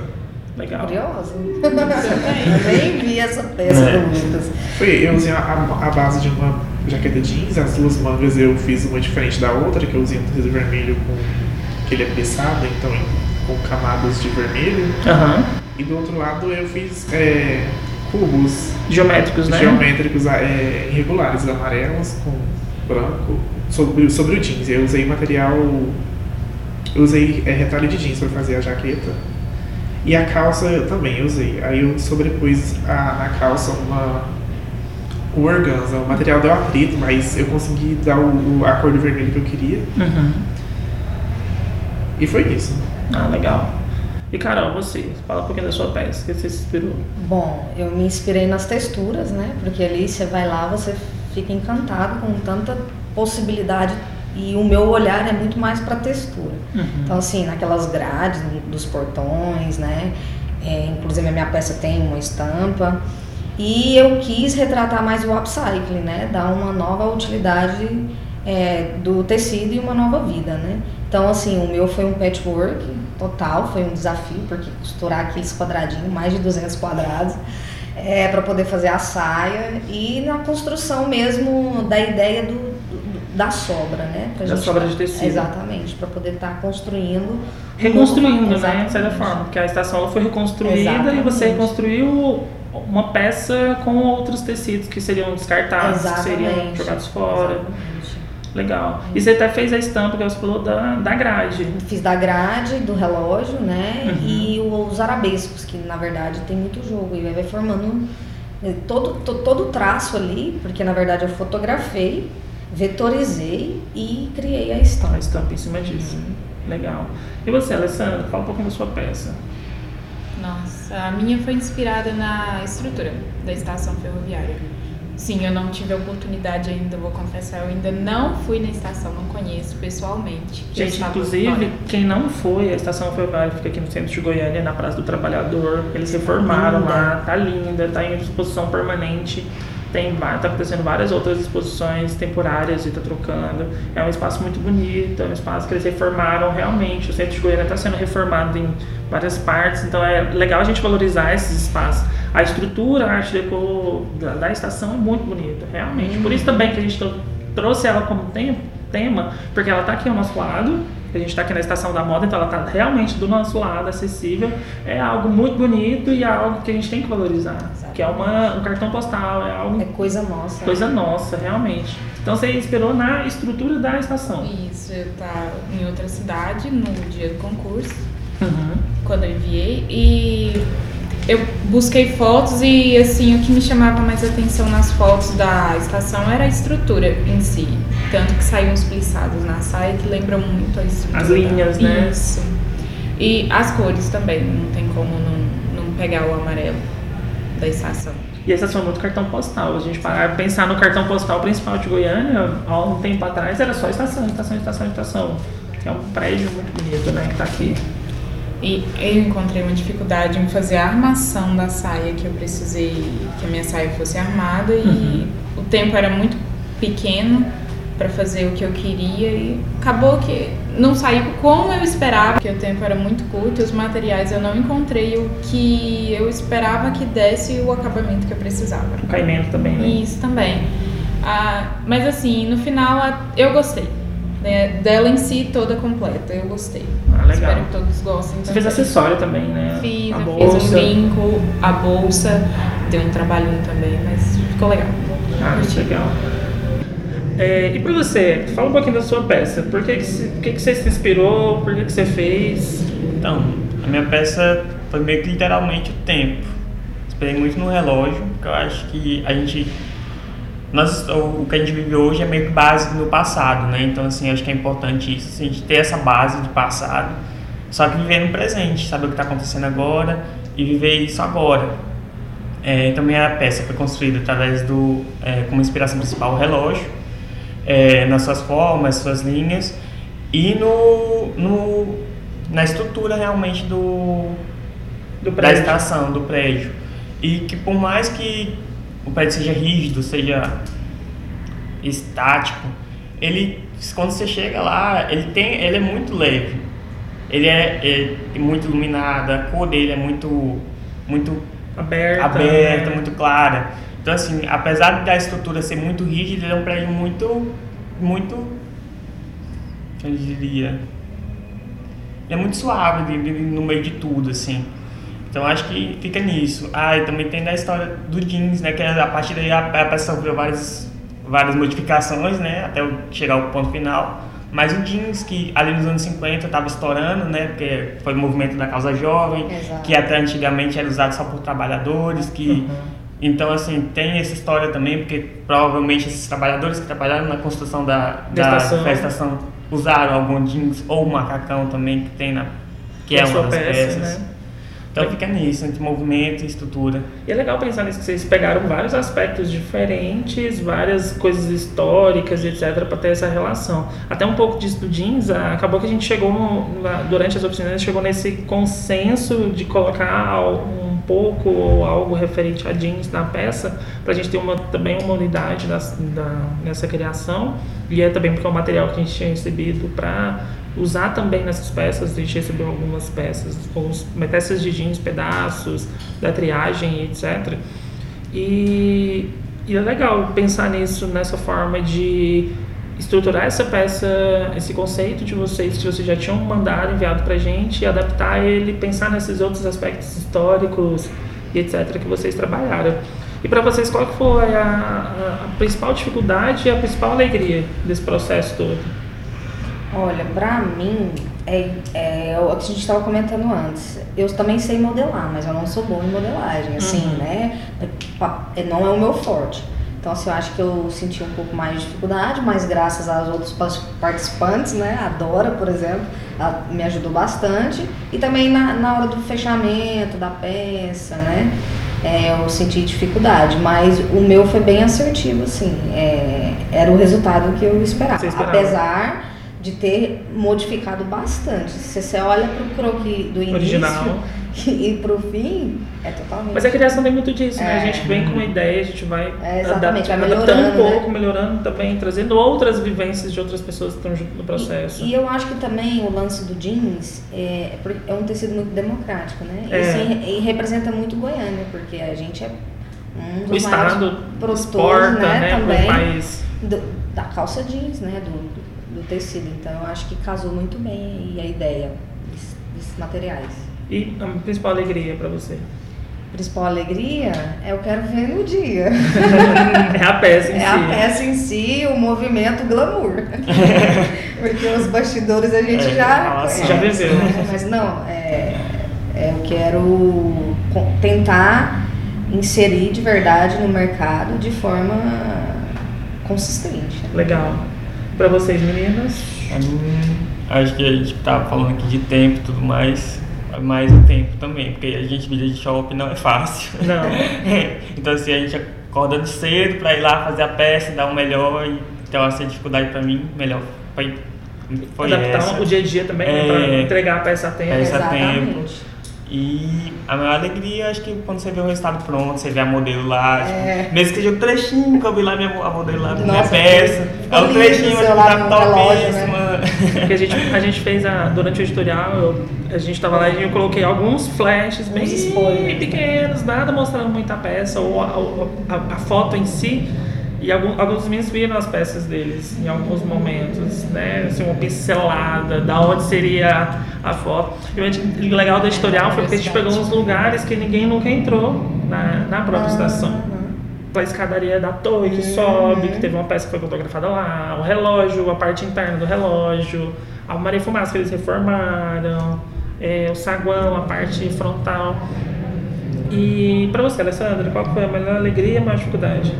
Legal. Curiosa. Nem vi essa peça é. do Lucas. Foi, eu usei a, a, base de uma jaqueta jeans, as duas mangas eu fiz uma diferente da outra, que eu usei um tecido vermelho com que ele é pressado, então com camadas de vermelho. Uhum. E do outro lado eu fiz é, cubos geométricos, né? Geométricos é, irregulares, amarelos com branco sobre, sobre o jeans. Eu usei material. Eu usei é, retalho de jeans para fazer a jaqueta. E a calça eu também usei. Aí eu sobrepus a, na calça uma, o organza. O material deu atrito, mas eu consegui dar o, a cor do vermelho que eu queria. Uhum. E foi isso. Ah, legal. E Carol, você, fala um pouquinho da sua peça, que você se inspirou. Bom, eu me inspirei nas texturas, né? Porque ali você vai lá, você fica encantado com tanta possibilidade e o meu olhar é muito mais para textura. Uhum. Então, assim, naquelas grades dos portões, né? É, inclusive a minha peça tem uma estampa. E eu quis retratar mais o upcycling, né? Dar uma nova utilidade é, do tecido e uma nova vida, né? Então, assim, o meu foi um patchwork total, foi um desafio, porque costurar aqueles quadradinhos, mais de 200 quadrados, é, para poder fazer a saia e na construção mesmo da ideia do, do da sobra, né? Pra da gente, sobra de tecido. Exatamente, para poder estar tá construindo. Reconstruindo, né? De certa forma, porque a estação foi reconstruída exatamente. e você reconstruiu uma peça com outros tecidos que seriam descartados, exatamente. que seriam jogados fora. Exatamente. Legal. E você até fez a estampa que você falou da, da grade. Fiz da grade, do relógio, né? Uhum. E os arabescos, que na verdade tem muito jogo. E vai formando né, todo, todo, todo o traço ali, porque na verdade eu fotografei, vetorizei e criei a estampa. A estampa em cima disso. Uhum. Legal. E você, Alessandra, fala um pouquinho da sua peça. Nossa, a minha foi inspirada na estrutura da estação ferroviária. Sim, eu não tive a oportunidade ainda, vou confessar, eu ainda não fui na estação, não conheço pessoalmente. Gente, inclusive, quem não foi, a estação ferroviária fica aqui no centro de Goiânia, na Praça do Trabalhador. Eles reformaram linda. lá, tá linda, tá em exposição permanente. Tem, tá acontecendo várias outras exposições temporárias e tá trocando. É um espaço muito bonito, é um espaço que eles reformaram realmente. O centro de Goiânia está sendo reformado em várias partes, então é legal a gente valorizar esses espaços. A estrutura, a arte deco da, da estação é muito bonita, realmente. Por isso também que a gente trouxe ela como tempo, tema, porque ela está aqui ao nosso lado, a gente está aqui na estação da moda, então ela está realmente do nosso lado, acessível. É algo muito bonito e é algo que a gente tem que valorizar. Exatamente. Que é uma, um cartão postal, é algo. É coisa nossa. Coisa nossa, realmente. Então você inspirou na estrutura da estação. Isso, eu estava em outra cidade no dia do concurso, uhum. quando eu enviei, e eu busquei fotos e assim o que me chamava mais atenção nas fotos da estação era a estrutura em si, tanto que saíam plissados na saia que lembram muito a estrutura. As linhas, né? Isso. E as cores também, não tem como não, não pegar o amarelo da estação. E a estação é muito cartão postal. A gente parar pensar no cartão postal principal de Goiânia, há um tempo atrás era só estação, estação, estação, estação. É um prédio muito bonito, né, que tá aqui. E eu encontrei uma dificuldade em fazer a armação da saia que eu precisei que a minha saia fosse armada e uhum. o tempo era muito pequeno para fazer o que eu queria e acabou que não saiu como eu esperava, porque o tempo era muito curto e os materiais eu não encontrei o que eu esperava que desse o acabamento que eu precisava. O caimento também, né? Isso também. Ah, mas assim, no final eu gostei né, dela em si toda completa. Eu gostei. Ah, legal. Espero que todos gostem. Você fez também. acessório também, né? Fiz, a eu bolsa. fiz um brinco, a bolsa, deu um trabalhinho também, mas ficou legal. Ah, Curti. legal. É, e pra você, fala um pouquinho da sua peça. Por que, que, que, que você se inspirou? Por que, que você fez? Então, a minha peça foi meio que literalmente o tempo. Esperei muito no relógio, porque eu acho que a gente. Nós, o que a gente vive hoje é meio que base no passado, né? Então, assim, acho que é importante isso, assim, a gente ter essa base de passado, só que viver no presente, saber o que está acontecendo agora e viver isso agora. É, então, minha peça foi construída através do. É, como inspiração principal, o relógio, é, nas suas formas, suas linhas e no, no, na estrutura realmente do, Do da estação, do prédio. E que por mais que o prédio seja rígido, seja estático, ele quando você chega lá, ele tem, ele é muito leve. Ele é, é muito iluminado, a cor dele é muito muito Aberta. aberta, né? muito clara. Então assim, apesar da estrutura ser muito rígida, ele é um prédio muito muito eu diria ele é muito suave de- de- no meio de tudo assim. Então acho que fica nisso. Ah, e também tem da história do jeans, né? Que a partir daí a, a peça sofreu várias, várias modificações, né? Até chegar ao ponto final. Mas o jeans, que ali nos anos 50 estava estourando, né? Porque foi o movimento da causa jovem, Exato. que até antigamente era usado só por trabalhadores, que... Então, assim, tem essa história também, porque provavelmente esses trabalhadores que trabalharam na construção da, Da da, estação. da estação usaram algum jeans ou macacão também, que tem na... Que é Na uma das peça, peças. né? Então fica nisso, entre movimento e estrutura. E é legal pensar nisso, que vocês pegaram vários aspectos diferentes, várias coisas históricas, etc, para ter essa relação. Até um pouco disso do jeans, ah, acabou que a gente chegou, no- durante as oficinas, a gente chegou nesse consenso de colocar um pouco ou algo referente a jeans na peça, para a gente ter uma, também uma unidade nessa criação. E é também porque é um material que a gente tinha recebido para usar também nessas peças. A gente recebeu algumas peças, algumas peças de jeans, pedaços da triagem, etc. E, e é legal pensar nisso, nessa forma de estruturar essa peça, esse conceito de vocês que vocês já tinham mandado, enviado pra gente, e adaptar ele, pensar nesses outros aspectos históricos e etc. que vocês trabalharam. E para vocês, qual que foi a, a- a principal dificuldade e a principal alegria desse processo todo? Olha, pra mim, é, é o que a gente estava comentando antes. Eu também sei modelar, mas eu não sou boa em modelagem, assim, Uhum. né? É- Não é o meu forte. Então, assim, eu acho que eu senti um pouco mais de dificuldade, mas graças aos outros participantes, né? A Dora, por exemplo, ela me ajudou bastante. E também na, na hora do fechamento da peça, né? É, eu senti dificuldade, mas o meu foi bem assertivo, assim. é, era o resultado que eu esperava. Esperava. Apesar de ter modificado bastante. Se você olha pro croquis do início Original. e pro fim, é totalmente. Mas a criação tem muito disso, né? A É. gente vem com uma ideia, a gente vai, É, exatamente, vai adaptando um pouco, né? melhorando também, trazendo outras vivências de outras pessoas que estão junto no processo. E, e eu acho que também o lance do jeans é, é um tecido muito democrático, né? É. E, representa muito Goiânia, porque a gente é um o dos Estado maiores produtores, exporta, né, né, também. do- da calça jeans, né? Do, do, do tecido. Então eu acho que casou muito bem aí a ideia desses, materiais. E a principal alegria para você? A principal alegria é eu quero ver no dia. é a peça em É si. a peça em si, o movimento, glamour. Porque os bastidores a gente É, já nossa, já viveu. né? Mas não, é, é, eu quero tentar inserir de verdade no mercado de forma consistente. Legal. Para vocês, meninas? Acho que a gente tá falando aqui de tempo e tudo mais, mas o tempo também, porque a gente vida de shopping não é fácil. Não. então assim, a gente acorda de cedo pra ir lá fazer a peça, dar o melhor, e então essa dificuldade pra mim, melhor foi, foi Adaptar essa. o dia a dia também, né, É. para entregar a peça a tempo. Peça a Exatamente. E a maior alegria, acho que quando você vê o resultado pronto, você vê a modelo lá, tipo, É. mesmo que seja um trechinho que eu vi lá minha, a modelo lá da minha Nossa, peça, é um trechinho, o mas seu lá tá relógio, né? topíssima. Porque a gente, a gente fez a, durante o editorial, eu- a gente tava lá e eu coloquei alguns flashes bem spoilers. pequenos, nada mostrando muita peça ou a, ou a- a foto em si. E alguns, meninos viram as peças deles em alguns momentos, né? Assim, uma pincelada, da onde seria a foto. E o legal da editorial foi que a gente pegou uns lugares que ninguém nunca entrou na, na própria estação. A escadaria da torre que sobe, que teve uma peça que foi fotografada lá, o relógio, a parte interna do relógio, a Maria Fumaça que eles reformaram, é, o saguão, a parte frontal. E para você, Alessandra, qual foi a melhor alegria e a maior dificuldade?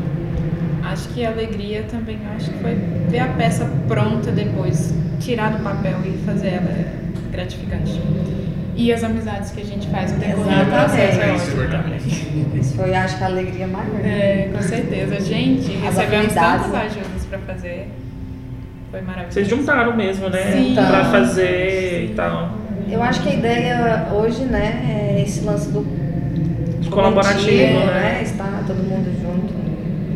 Acho que a alegria também, acho que foi ver a peça pronta depois, tirar do papel e fazer ela é gratificante. E as amizades que a gente faz no decorrer do processo é Isso é. Isso foi, acho que, a alegria maior. É, com certeza. Gente, As recebemos tantas né? ajudas para fazer. Foi maravilhoso. Vocês juntaram mesmo, né? Sim. Pra fazer e tal. Eu acho que a ideia hoje, né, é esse lance do Colaborativo, coletivo, né? Estar todo mundo junto.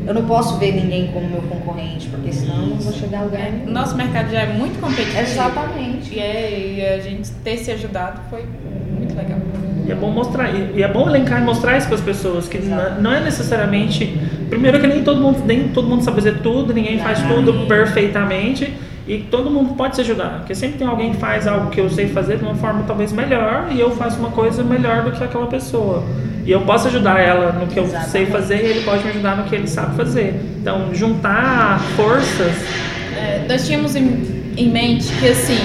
Eu não posso ver ninguém como meu concorrente, porque senão eu não vou chegar a lugar É, nenhum. nosso mercado já é muito competitivo. Exatamente. E, é, e a gente ter se ajudado foi muito legal. E é bom mostrar, e é bom elencar e mostrar isso para as pessoas, que Exato. não é necessariamente. Primeiro que nem todo mundo, nem todo mundo sabe fazer tudo, ninguém faz Não. tudo perfeitamente. E todo mundo pode se ajudar, porque sempre tem alguém que faz algo que eu sei fazer de uma forma talvez melhor e eu faço uma coisa melhor do que aquela pessoa. E eu posso ajudar ela no que eu sei fazer e ele pode me ajudar no que ele sabe fazer. Então, juntar forças É, nós tínhamos em, em mente que assim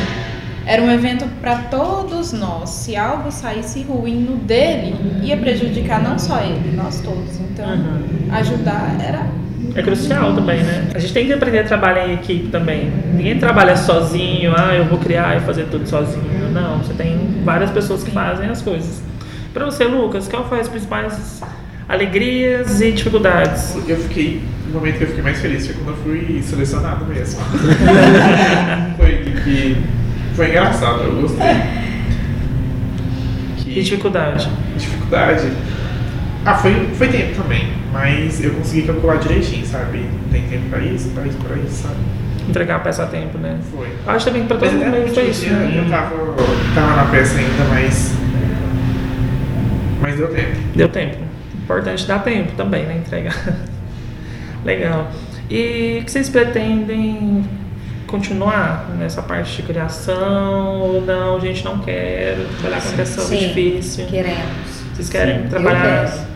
era um evento para todos nós. Se algo saísse ruim no dele, ia prejudicar não só ele, nós todos. Então, Uhum. ajudar era É crucial também, né? A gente tem que aprender a trabalhar em equipe também. Ninguém trabalha sozinho, ah, eu vou criar e fazer tudo sozinho. Não, você tem várias pessoas que fazem as coisas. Pra você, Lucas, qual foi as principais alegrias e dificuldades? Eu fiquei, o momento que eu fiquei mais feliz foi quando eu fui selecionado mesmo. foi que foi engraçado, eu gostei. E Que dificuldade? dificuldade. Ah, foi, foi tempo também, mas eu consegui calcular direitinho, sabe? Tem tempo pra isso, pra isso, pra isso, sabe? Entregar a peça a tempo, né? Foi. Acho também que pra todo mundo foi isso, eu, né? eu tava, tava na peça ainda, mas. Mas deu tempo. Deu tempo. Importante dar tempo também, né? Entregar. Legal. E o que vocês pretendem continuar nessa parte de criação ou não? Gente, não quero trabalhar com criação é Sim. difícil. Queremos. Vocês querem Sim, eu trabalhar?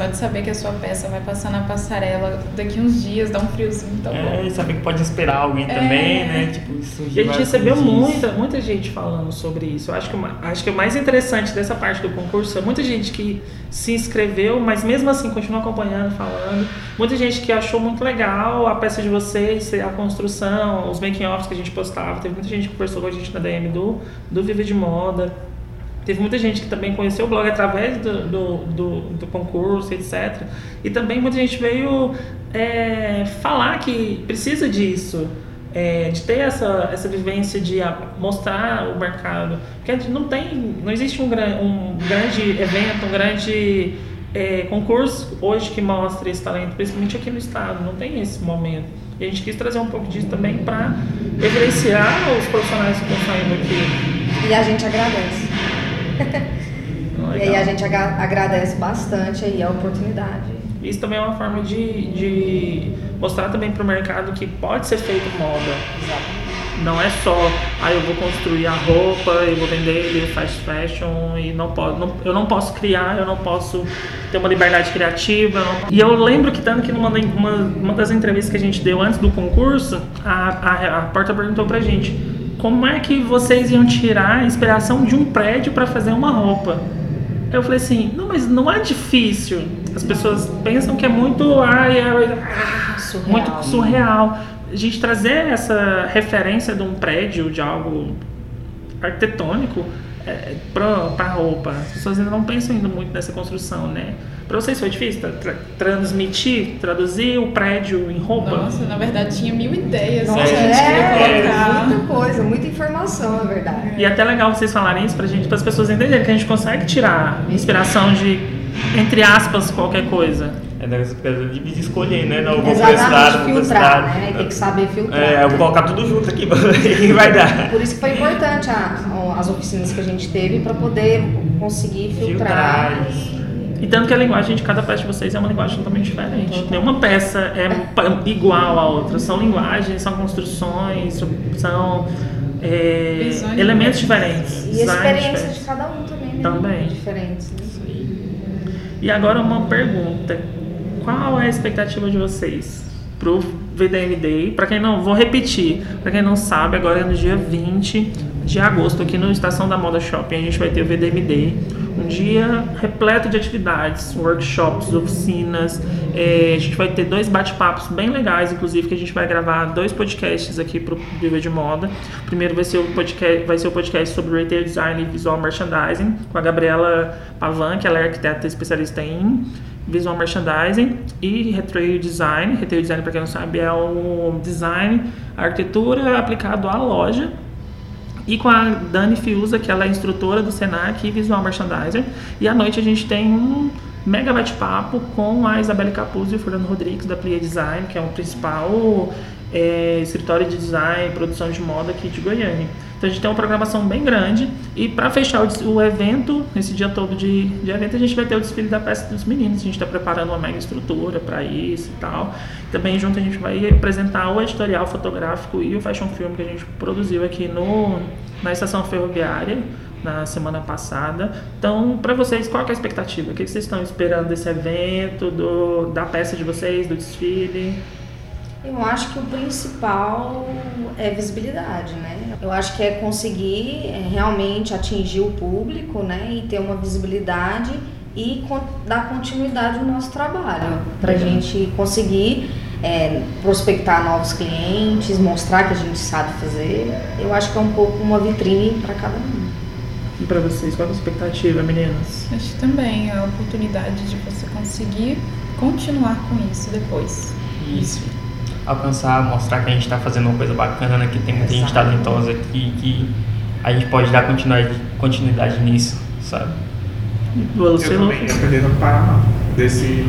Só de saber que a sua peça vai passar na passarela daqui uns dias, dá um friozinho tão É, bom. e saber que pode esperar alguém também, né? Tipo, isso E a gente recebeu muita, muita gente falando sobre isso. Eu acho que, acho que o mais interessante dessa parte do concurso é muita gente que se inscreveu, mas mesmo assim continua acompanhando, falando. Muita gente que achou muito legal a peça de vocês, a construção, os making-offs que a gente postava. Teve muita gente que conversou com a gente na DM do, do Viva de Moda. Teve muita gente que também conheceu o blog através do, do, do, do concurso, etc. E também muita gente veio é, falar que precisa disso, é, de ter essa, essa vivência de mostrar o mercado. Porque não tem, não existe um, um grande evento, um grande é, concurso hoje que mostre esse talento, principalmente aqui no estado. Não tem esse momento. E a gente quis trazer um pouco disso também para evidenciar os profissionais que estão saindo aqui. E a gente agradece. E aí a gente agradece bastante aí a oportunidade. Isso também é uma forma de, de mostrar também para o mercado que pode ser feito moda. Não é só, ah, eu vou construir a roupa, eu vou vender ele fast fashion e não posso, não- eu não posso criar, eu não posso ter uma liberdade criativa. E eu lembro que tanto que numa uma, uma das entrevistas que a gente deu antes do concurso, a, a, a Porta perguntou pra gente como é que vocês iam tirar a inspiração de um prédio para fazer uma roupa. Eu falei assim, não, mas não é difícil. As pessoas pensam que é muito, ai, é, ah, Surreal. muito surreal. A gente trazer essa referência de um prédio, de algo arquitetônico, é, para a roupa. As pessoas ainda não pensam ainda muito nessa construção, né? Para vocês foi difícil tra- tra- transmitir, traduzir o prédio em roupa? Nossa, na verdade tinha mil ideias Nossa, que a gente é, queria colocar. muita coisa, muita informação, na verdade. E é até legal vocês falarem isso pra gente, para as pessoas entenderem que a gente consegue tirar inspiração de, entre aspas, qualquer coisa. É coisa de escolher, né? Não, eu vou lado, vou filtrar, né? Tem que saber filtrar. É, eu vou colocar tudo junto aqui pra ver o que vai dar. Por isso que foi importante a- as oficinas que a gente teve para poder conseguir filtrar, Filtrar. E tanto que a linguagem de cada peça de vocês é uma linguagem totalmente diferente. Nenhuma peça é igual à outra. São linguagens, são construções, são é, elementos diferentes. E a experiência diferentes. de cada um também, né? Também. Diferentes. Né? E agora uma pergunta. Qual é a expectativa de vocês pro VDM Day? Para quem não, vou repetir, para quem não sabe, agora é no dia 20 de agosto, aqui no Estação da Moda Shopping, a gente vai ter o VDM Day um dia repleto de atividades, workshops, oficinas. É, a gente vai ter dois bate-papos bem legais, inclusive, que a gente vai gravar dois podcasts aqui para o Viver de Moda. O primeiro vai ser o podcast, vai ser o podcast sobre retail design e visual merchandising, com a Gabriela Pavan, que ela é arquiteta especialista em visual merchandising e retail design. Retail design, para quem não sabe, é o design, a arquitetura aplicado à loja e com a Dani Fiuza, que ela é instrutora do Senac e visual merchandiser. E à noite a gente tem um mega bate-papo com a Isabelle Capuzzi e o Fernando Rodrigues da Plia Design, que é o principal é, escritório de design e produção de moda aqui de Goiânia. Então a gente tem uma programação bem grande e para fechar o, o, evento, nesse dia todo de, de evento, a gente vai ter o desfile da peça dos meninos. A gente está preparando uma mega estrutura para isso e tal. Também junto a gente vai apresentar o editorial fotográfico e o fashion film que a gente produziu aqui no, na estação ferroviária na semana passada. Então, para vocês, qual é a expectativa? O que vocês estão esperando desse evento, do, da peça de vocês, do desfile? Eu acho que o principal é visibilidade, né? Eu acho que é conseguir é, realmente atingir o público, né? E ter uma visibilidade e dar continuidade ao nosso trabalho, para a gente conseguir é, prospectar novos clientes, mostrar que a gente sabe fazer. Eu acho que é um pouco uma vitrine para cada um. E para vocês, qual é a expectativa, meninas? Acho que também é a oportunidade de você conseguir continuar com isso depois. Isso alcançar, mostrar que a gente está fazendo uma coisa bacana, que tem muita gente talentosa aqui, que a gente pode dar continuidade, continuidade nisso, sabe? Eu também ia pretendo parar. Desse,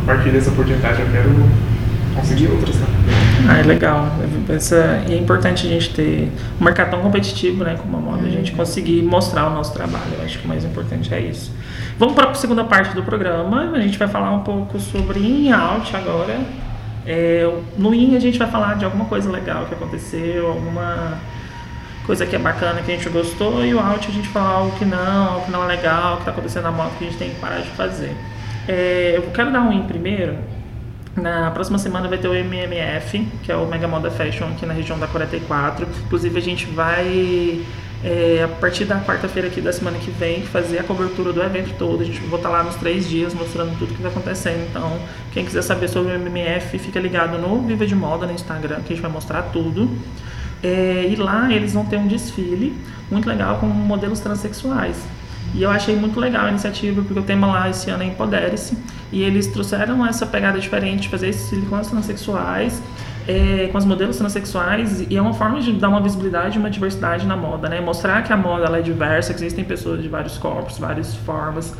a partir dessa oportunidade eu quero conseguir outras, né? Ah, é legal. Essa, e é importante a gente ter um mercado tão competitivo, né, como a moda, a gente conseguir mostrar o nosso trabalho. Eu acho que o mais importante é isso. Vamos para a segunda parte do programa. A gente vai falar um pouco sobre in-out agora. É, no IN a gente vai falar de alguma coisa legal que aconteceu, alguma coisa que é bacana que a gente gostou, e o out a gente fala algo que não, algo que não é legal, que está acontecendo na moto que a gente tem que parar de fazer. É, eu quero dar um IN primeiro. Na próxima semana vai ter o MMF, que é o Mega Moda Fashion aqui na região da 44. Inclusive a gente vai é, a partir da quarta-feira aqui da semana que vem, fazer a cobertura do evento todo. A gente vai estar lá nos três dias mostrando tudo que está acontecendo. Então, quem quiser saber sobre o MMF, fica ligado no Viva de Moda no Instagram, que a gente vai mostrar tudo. É, e lá eles vão ter um desfile muito legal com modelos transexuais. E eu achei muito legal a iniciativa, porque o tema lá esse ano é Empodere-se. E eles trouxeram essa pegada diferente fazer esse desfile com as transexuais é, com os modelos transexuais e é uma forma de dar uma visibilidade e uma diversidade na moda, né? Mostrar que a moda ela é diversa, que existem pessoas de vários corpos, várias formas.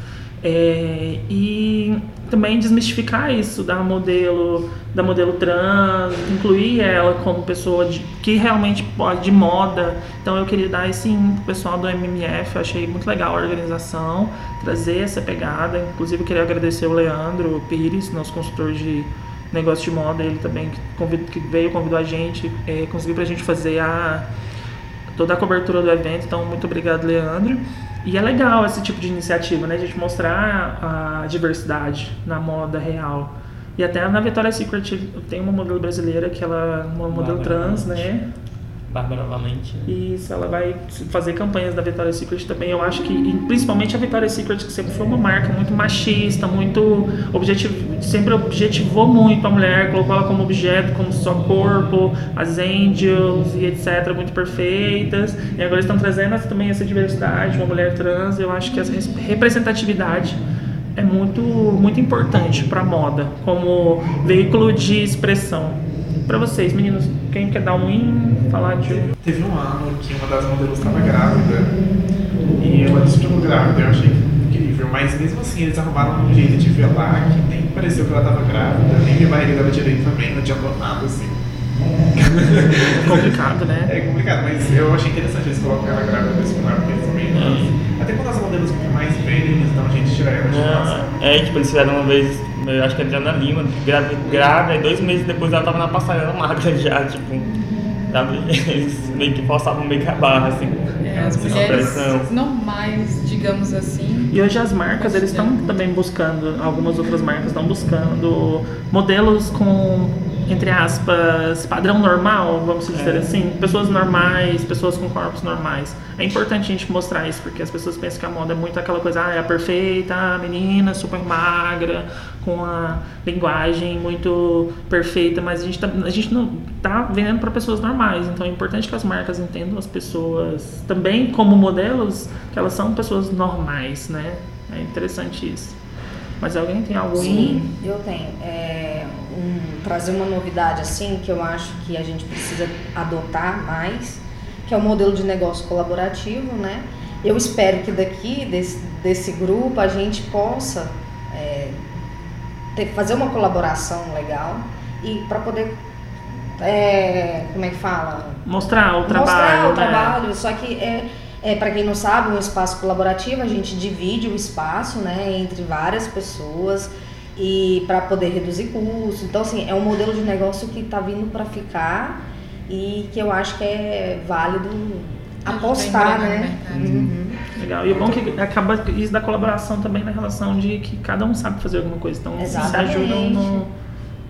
É, e também desmistificar isso da modelo da modelo trans, incluir ela como pessoa de, que realmente pode de moda. Então eu queria dar esse pro pessoal do MMF, eu achei muito legal a organização, trazer essa pegada. Inclusive eu queria agradecer o Leandro Pires, nosso consultor de negócio de moda, ele também que, que veio, convidou a gente, é, conseguiu pra gente fazer a, toda a cobertura do evento, então muito obrigado, Leandro. E é legal esse tipo de iniciativa, né? A gente mostrar a diversidade na moda real. E até na Victoria's Secret tem uma modelo brasileira que ela uma modelo trans, né? Bárbara Valente. Né? Isso, ela vai fazer campanhas da Victoria's Secret também. Eu acho que, principalmente a Victoria's Secret, que sempre foi uma marca muito machista, muito objetivo, sempre objetivou muito a mulher, colocou ela como objeto, como só corpo, as angels e etc, muito perfeitas. E agora estão trazendo também essa diversidade, uma mulher trans. Eu acho que essa representatividade é muito, muito importante para a moda, como veículo de expressão para vocês, meninos, quem quer dar um in, falar de. Teve um ano que uma das modelos estava grávida e ela desfilou grávida, eu achei incrível, mas mesmo assim eles arrumaram um jeito de velar que nem pareceu que ela estava grávida, nem vi a barriga dela direito também, não adiantou nada assim. complicado, né? É complicado, mas eu achei interessante eles colocarem ela grávida nesse cenário, porque também. Até quando as modelos ficam mais velhas, eles dão a gente tirar elas de. Não, é, tipo, eles fizeram uma vez, eu acho que a Adriana Lima, grávida, grávida, e dois meses depois ela tava na passarela magra já, tipo, sabe? Eles meio que forçavam meio que a barra, assim. É, as mulheres pressão. normais, digamos assim. E hoje as marcas, eles estão também buscando, algumas outras marcas estão buscando modelos com, entre aspas, padrão normal, vamos dizer É. assim. Pessoas normais, pessoas com corpos normais. É importante a gente mostrar isso, porque as pessoas pensam que a moda é muito aquela coisa, ah, é a perfeita, a menina super magra, com a linguagem muito perfeita, mas a gente, tá, a gente não tá vendendo para pessoas normais. Então é importante que as marcas entendam as pessoas também como modelos, que elas são pessoas normais, né? É interessante isso. Mas alguém tem algum Sim, eu tenho. É, um- trazer uma novidade assim que eu acho que a gente precisa adotar mais, que é o modelo de negócio colaborativo, né? Eu espero que daqui desse, desse grupo a gente possa é, ter- fazer uma colaboração legal e para poder é, como é que fala? mostrar o trabalho? mostrar o né? trabalho, só que é, é para quem não sabe, um espaço colaborativo, a gente divide o espaço, né, entre várias pessoas e para poder reduzir custos. Então assim, é um modelo de negócio que está vindo para ficar e que eu acho que é válido apostar, né? Uhum. Legal. E o bom é que acaba isso da colaboração também na relação de que cada um sabe fazer alguma coisa. Então se Exatamente. ajudam no,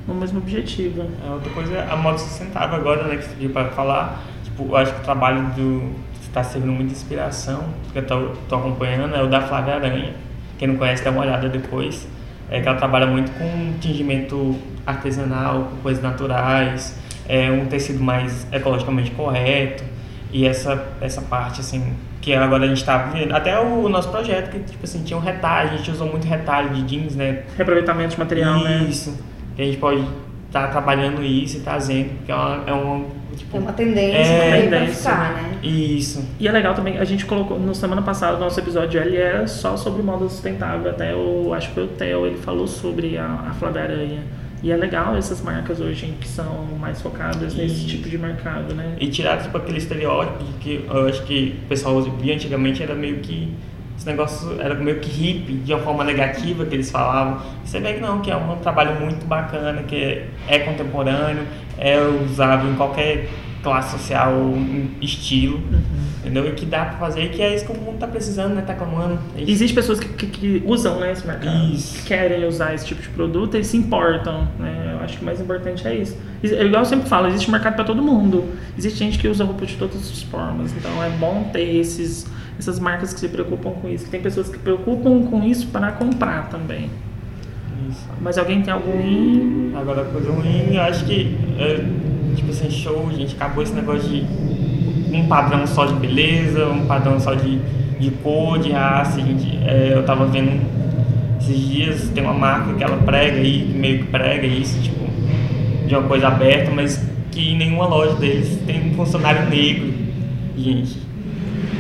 no mesmo objetivo. A outra coisa é a moda sustentável agora, né, que você pediu para falar. Tipo, eu acho que o trabalho do está servindo muita inspiração, que eu tô, tô acompanhando, é o da Flávia Aranha. Quem não conhece, dá uma olhada depois. É que ela trabalha muito com tingimento artesanal, com coisas naturais, é um tecido mais ecologicamente correto. E essa, essa parte, assim, que agora a gente está vendo, até o nosso projeto, que tipo assim, tinha um retalho, a gente usou muito retalho de jeans, né? Reaproveitamento de material, né? Isso. Que a gente pode estar trabalhando isso e trazendo, porque é uma. É uma tipo, É uma tendência É, tendência, ficar, né? Isso. E é legal também, a gente colocou, no semana passada, o nosso episódio ele era só sobre moda sustentável. Até o, acho que foi o Theo, ele falou sobre a, a Flávia Aranha. E é legal essas marcas hoje que são mais focadas nesse Isso. tipo de mercado, né? E tirar tipo, aquele estereótipo que eu acho que o pessoal via antigamente era meio que. Esse negócio era meio que hippie, de uma forma negativa que eles falavam. Você vê que não, que é um trabalho muito bacana, que é, é contemporâneo, é usável em qualquer classe social, estilo, entendeu? E que dá pra fazer, e que é isso que o mundo tá precisando, né? Tá clamando. É. Existem pessoas que, que, que usam né, esse mercado, Isso. que querem usar esse tipo de produto e se importam. Né? Eu acho que o mais importante é isso. Is- é Igual eu sempre falo, existe mercado para todo mundo. Existe gente que usa roupa de todas as formas. Então é bom ter esses, essas marcas que se preocupam com isso. Que tem pessoas que se preocupam com isso para comprar também. Isso. Mas alguém tem algum. Agora, coisa ruim, eu acho que, é, tipo assim, show, gente, acabou esse negócio de um padrão só de beleza, um padrão só de, de cor, de raça. Gente, é, eu tava vendo esses dias, tem uma marca que ela prega aí, meio que prega isso, tipo, de uma coisa aberta, mas que em nenhuma loja deles tem um funcionário negro. Gente,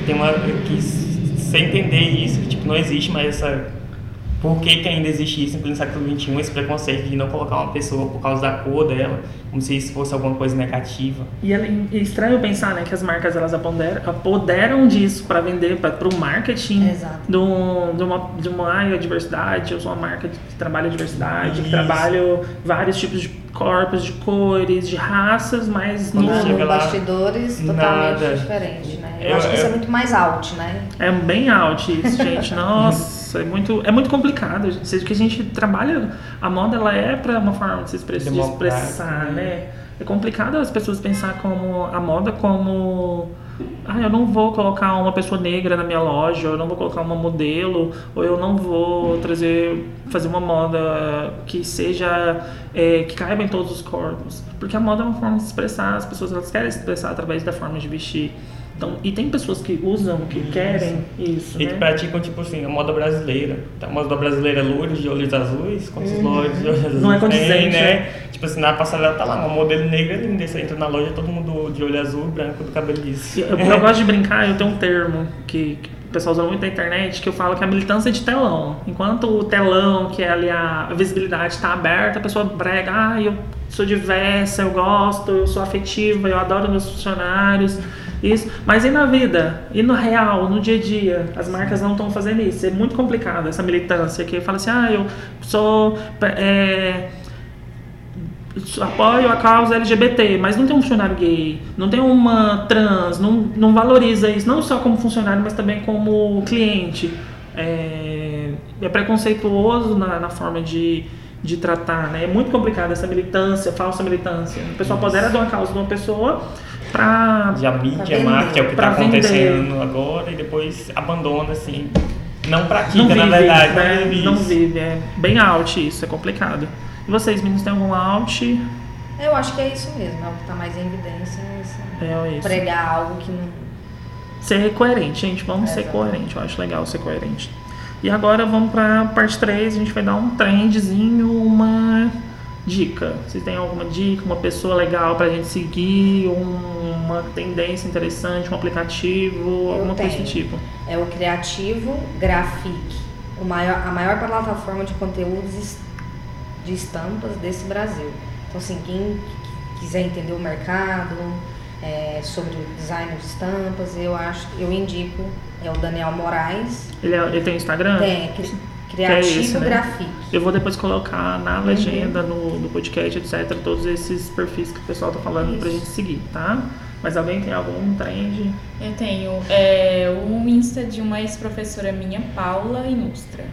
tem uma. que sem entender isso, que tipo, não existe mais essa por que, que ainda existe isso em pleno século XXI, esse preconceito de não colocar uma pessoa por causa da cor dela, como se isso fosse alguma coisa negativa. E é é estranho pensar né, que as marcas elas apoderam, apoderam disso para vender para o marketing Exato. de, um- de uma, de uma área de diversidade. Eu sou uma marca que trabalha a diversidade, que Isso. trabalha vários tipos de corpos, de cores, de raças, mas Quando no, No, chega no lá, bastidores, totalmente nada. diferente? Eu, Eu- acho que isso é muito mais out, né? É bem out isso, gente. Nossa, é muito, é muito complicado. Seja que a gente trabalha, a moda ela é para uma forma de se expre- de Democrática, expressar, né? né? É complicado as pessoas pensar como a moda como ah, eu não vou colocar uma pessoa negra na minha loja, ou eu não vou colocar uma modelo, ou eu não vou trazer fazer uma moda que seja é, que caiba em todos os corpos, porque a moda é uma forma de se expressar, as pessoas elas querem se expressar através da forma de vestir. Então, e tem pessoas que usam, que querem isso, E né? que praticam, tipo assim, a moda brasileira. Então, a moda brasileira é loiros de olhos azuis, quantos loiros de olhos azuis Não é tem, condizente, né? Tipo assim, na passarela tá lá, uma modelo negra linda, você entra na loja, todo mundo de olho azul, branco, do cabelo liso. Eu, eu gosto de brincar, eu tenho um termo que, que o pessoal usa muito na internet, que eu falo que é a militância de telão. Enquanto o telão, que é ali a visibilidade está aberta, a pessoa brega, ah, eu sou diversa, eu gosto, eu sou afetiva, eu adoro meus funcionários. Isso, mas e na vida? E no real, no dia a dia? As marcas não estão fazendo isso. É muito complicado essa militância que fala assim, ah, eu sou. É, apoio a causa LGBT, mas não tem um funcionário gay, não tem uma trans, não, não valoriza isso, não só como funcionário, mas também como cliente. É, é preconceituoso na, na forma de, de tratar, né? É muito complicado essa militância, falsa militância. O pessoal apodera de uma causa de uma pessoa para Já mídia, marketing é o que está acontecendo agora e depois abandona assim. Não pratica, não vive, na verdade. Né? Não vive, não vive. É bem out isso, é complicado. E vocês, meninos, têm algum out? Eu acho que é isso mesmo, é o que está mais em evidência. É isso. Pregar algo que não. Ser coerente, gente. Vamos é, ser coerente. Eu acho legal ser coerente. E agora vamos para parte 3. A gente vai dar um trendzinho, uma dica. Vocês têm alguma dica, uma pessoa legal para a gente seguir, uma tendência interessante, um aplicativo, alguma coisa do tipo? É o Criativo Graphic, o maior, a maior plataforma de conteúdos de estampas desse Brasil. Então, assim, quem quiser entender o mercado, é, sobre o design de estampas, eu acho, eu indico, é o Daniel Moraes. Ele, é, ele tem Instagram? Tem, Criativo é esse, né? Grafite. Eu vou depois colocar na legenda, no, no podcast, etc., todos esses perfis que o pessoal tá falando Isso. pra gente seguir, tá? Mas alguém tem algum trend? Eu tenho é, um Insta de uma ex-professora minha, Paula Inustra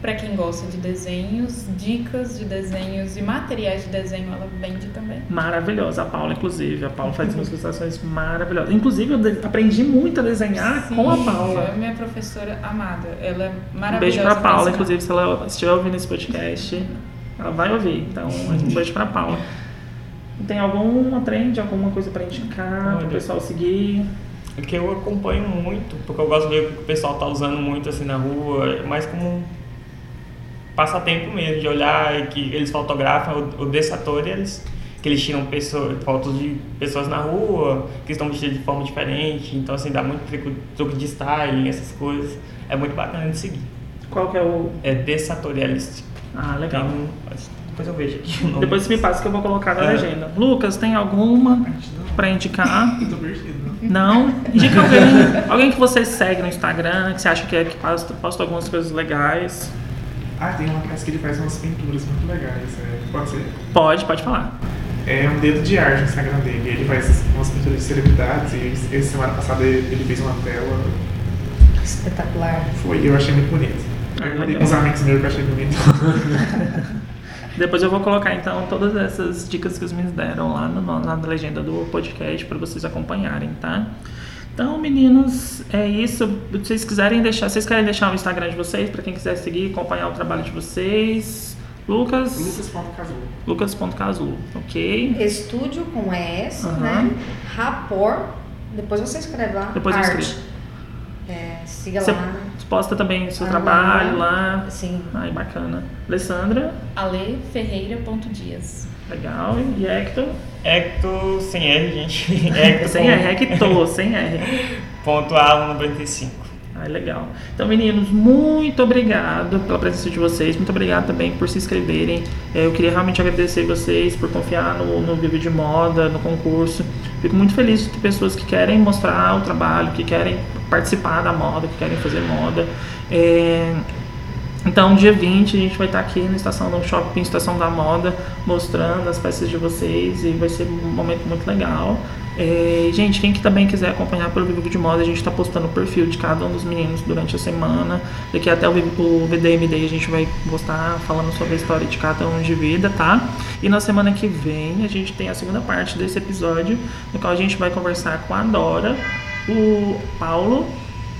para quem gosta de desenhos, dicas de desenhos e materiais de desenho, ela vende também. Maravilhosa, a Paula, inclusive. A Paula faz umas ilustrações maravilhosas. Inclusive, eu aprendi muito a desenhar Sim, com a Paula. É minha professora amada. Ela é maravilhosa. Um beijo pra Paula, inclusive, se ela estiver ouvindo esse podcast, ela vai ouvir. Então, um beijo pra Paula. Tem alguma trend, alguma coisa para indicar, para o pessoal seguir? O que eu acompanho muito, porque eu gosto de ver o que o pessoal tá usando muito assim na rua, é mais como passatempo mesmo, de olhar e que eles fotografam o, o eles que eles tiram pessoas, fotos de pessoas na rua, que estão vestidas de forma diferente, então assim, dá muito truque de styling, essas coisas. É muito bacana de seguir. Qual que é o... É Dessatorialist. Ah, legal. Tem, depois eu vejo aqui. Depois você me passa que eu vou colocar na é. legenda. Lucas, tem alguma para indicar? Não? Indica alguém, alguém que você segue no Instagram, que você acha que, é, que posta, posta algumas coisas legais. Ah, tem uma peça que ele faz umas pinturas muito legais. É, pode ser? Pode, pode falar. É um dedo de arte no Instagram dele. Ele faz umas pinturas de celebridades e essa semana passada ele fez uma tela. Espetacular. Foi, eu achei muito bonito. Eu mandei uns amigos meus que eu achei bonito. Depois eu vou colocar então todas essas dicas que os meninos deram lá no, na legenda do podcast para vocês acompanharem, tá? Então, meninos, é isso. Se vocês quiserem deixar, vocês querem deixar o Instagram de vocês para quem quiser seguir, acompanhar o trabalho de vocês. Lucas. Lucas.caslu. Lucas.caslu, ok. Estúdio com S, uhum. né? Rapor. Depois você escreve lá. Depois eu escrevo. É, siga você lá. Posta também o seu ah, trabalho lá. Sim. Ai, bacana. Alessandra. aleferreira.dias. Legal. E Hector? Hector sem R, gente. Hector sem R, Hector, sem R. Ponto A195. Ah, legal. Então, meninos, muito obrigado pela presença de vocês. Muito obrigado também por se inscreverem. É, eu queria realmente agradecer vocês por confiar no, no Vivo de Moda, no concurso. Fico muito feliz de ter pessoas que querem mostrar o trabalho, que querem participar da moda, que querem fazer moda. É, então, dia 20, a gente vai estar aqui na estação do shopping, estação da moda, mostrando as peças de vocês e vai ser um momento muito legal. É, gente, quem que também quiser acompanhar pelo Vivo de Moda, a gente está postando o perfil de cada um dos meninos durante a semana. Daqui até o, o VDMD a gente vai postar falando sobre a história de cada um de vida, tá? E na semana que vem a gente tem a segunda parte desse episódio, no qual a gente vai conversar com a Dora, o Paulo,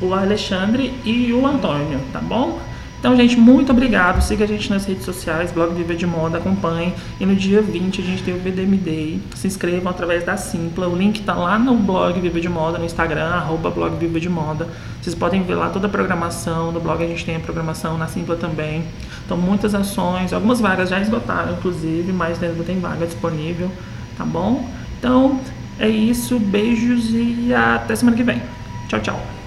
o Alexandre e o Antônio, tá bom? Então, gente, muito obrigado. Siga a gente nas redes sociais, blog Viva de Moda, acompanhe. E no dia 20 a gente tem o VDM Day. Se inscrevam através da Simpla. O link está lá no blog Viva de Moda, no Instagram, arroba blog Viva de Moda. Vocês podem ver lá toda a programação. No blog a gente tem a programação, na Simpla também. Então, muitas ações. Algumas vagas já esgotaram, inclusive, mas ainda tem vaga disponível, tá bom? Então, é isso. Beijos e até semana que vem. Tchau, tchau.